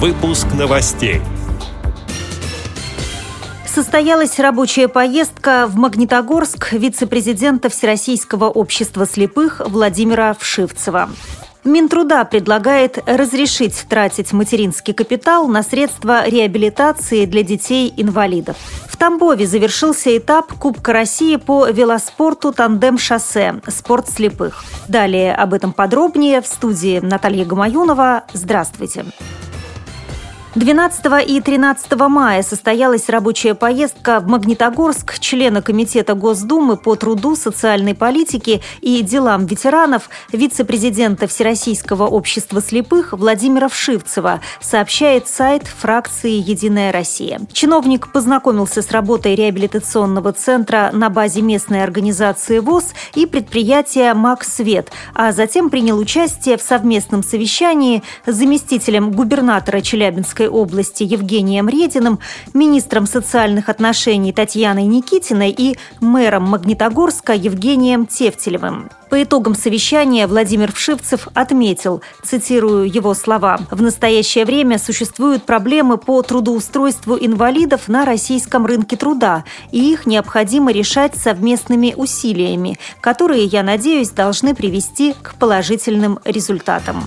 Выпуск новостей. Состоялась рабочая поездка в Магнитогорск вице-президента Всероссийского общества слепых Владимира Вшивцева. Минтруда предлагает разрешить тратить материнский капитал на средства реабилитации для детей-инвалидов. В Тамбове завершился этап Кубка России по велоспорту «Тандем-шоссе» «Спорт слепых». Далее об этом подробнее в студии Наталья Гамаюнова. Здравствуйте. Здравствуйте. 12 и 13 мая состоялась рабочая поездка в Магнитогорск члена Комитета Госдумы по труду, социальной политике и делам ветеранов, вице-президента Всероссийского общества слепых Владимира Вшивцева, сообщает сайт фракции «Единая Россия». Чиновник познакомился с работой реабилитационного центра на базе местной организации ВОЗ и предприятия «Максвет», а затем принял участие в совместном совещании с заместителем губернатора Челябинска Московской области Евгением Рединым, министром социальных отношений Татьяной Никитиной и мэром Магнитогорска Евгением Тевтелевым. По итогам совещания Владимир Вшивцев отметил, цитирую его слова, «В настоящее время существуют проблемы по трудоустройству инвалидов на российском рынке труда, и их необходимо решать совместными усилиями, которые, я надеюсь, должны привести к положительным результатам».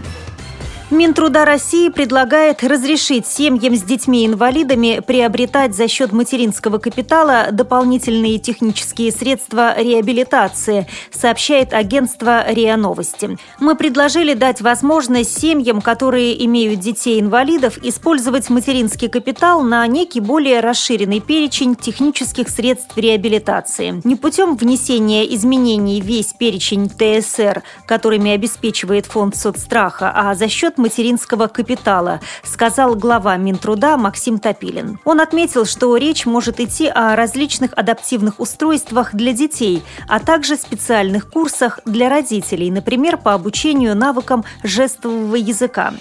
Минтруда России предлагает разрешить семьям с детьми-инвалидами приобретать за счет материнского капитала дополнительные технические средства реабилитации, сообщает агентство РИА Новости. Мы предложили дать возможность семьям, которые имеют детей-инвалидов, использовать материнский капитал на некий более расширенный перечень технических средств реабилитации. Не путем внесения изменений весь перечень ТСР, которыми обеспечивает фонд соцстраха, а за счет материнского капитала, сказал глава Минтруда Максим Топилин. Он отметил, что речь может идти о различных адаптивных устройствах для детей, а также специальных курсах для родителей, например, по обучению навыкам жестового языка.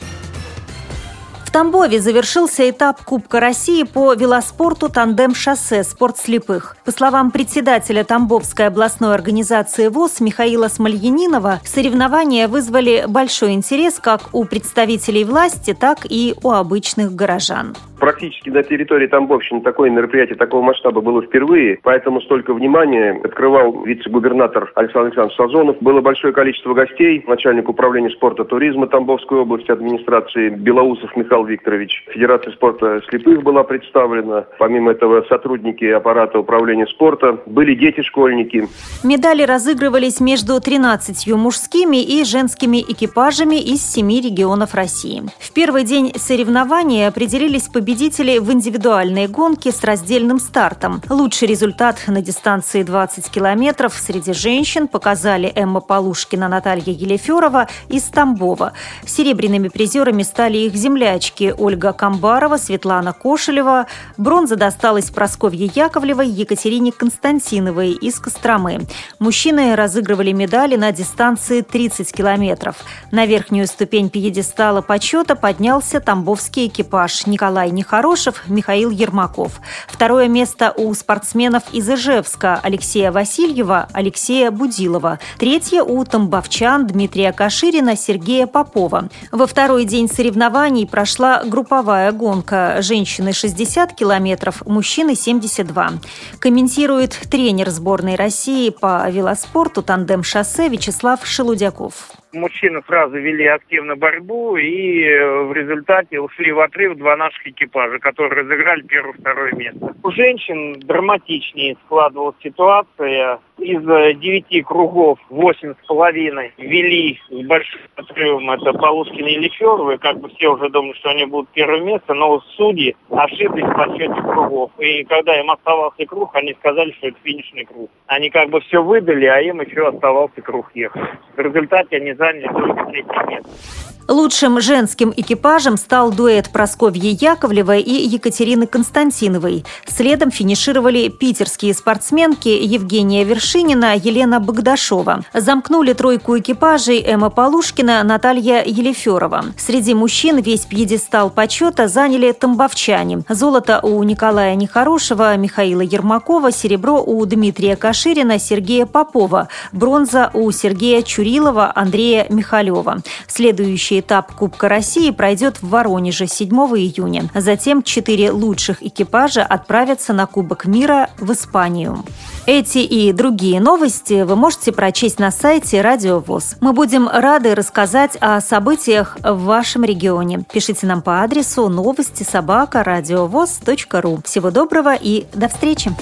Тамбове завершился этап Кубка России по велоспорту «Тандем-шоссе. Спорт слепых». По словам председателя Тамбовской областной организации ВОЗ Михаила Смольянинова, соревнования вызвали большой интерес как у представителей власти, так и у обычных горожан практически на территории Тамбовщины такое мероприятие такого масштаба было впервые, поэтому столько внимания открывал вице-губернатор Александр Александрович Сазонов. Было большое количество гостей, начальник управления спорта туризма Тамбовской области, администрации Белоусов Михаил Викторович. Федерация спорта слепых была представлена. Помимо этого сотрудники аппарата управления спорта. Были дети-школьники. Медали разыгрывались между 13 мужскими и женскими экипажами из семи регионов России. В первый день соревнования определились победители победителей в индивидуальной гонке с раздельным стартом. Лучший результат на дистанции 20 километров среди женщин показали Эмма Полушкина, Наталья Елеферова из Тамбова. Серебряными призерами стали их землячки Ольга Камбарова, Светлана Кошелева. Бронза досталась Просковье Яковлевой, Екатерине Константиновой из Костромы. Мужчины разыгрывали медали на дистанции 30 километров. На верхнюю ступень пьедестала почета поднялся тамбовский экипаж Николай Нехорошев, Михаил Ермаков. Второе место у спортсменов из Ижевска Алексея Васильева, Алексея Будилова. Третье у тамбовчан Дмитрия Каширина, Сергея Попова. Во второй день соревнований прошла групповая гонка. Женщины 60 километров, мужчины 72. Комментирует тренер сборной России по велоспорту «Тандем-шоссе» Вячеслав Шелудяков мужчины сразу вели активно борьбу и э, в результате ушли в отрыв два наших экипажа, которые разыграли первое-второе место. У женщин драматичнее складывалась ситуация. Из э, девяти кругов восемь с половиной вели с большим отрывом это Полушкина и Леферовы. Как бы все уже думали, что они будут первое место, но судьи ошиблись в подсчете кругов. И когда им оставался круг, они сказали, что это финишный круг. Они как бы все выдали, а им еще оставался круг ехать. В результате они заняли только третье место. Лучшим женским экипажем стал дуэт Просковьи Яковлевой и Екатерины Константиновой. Следом финишировали питерские спортсменки Евгения Вершинина, Елена Богдашова. Замкнули тройку экипажей Эмма Полушкина, Наталья Елеферова. Среди мужчин весь пьедестал почета заняли тамбовчане. Золото у Николая Нехорошего, Михаила Ермакова, серебро у Дмитрия Каширина, Сергея Попова, бронза у Сергея Чурилова, Андрея Михалева. Следующий Следующий этап Кубка России пройдет в Воронеже 7 июня. Затем четыре лучших экипажа отправятся на Кубок мира в Испанию. Эти и другие новости вы можете прочесть на сайте Радио ВОЗ. Мы будем рады рассказать о событиях в вашем регионе. Пишите нам по адресу новости собака ру. Всего доброго и до встречи!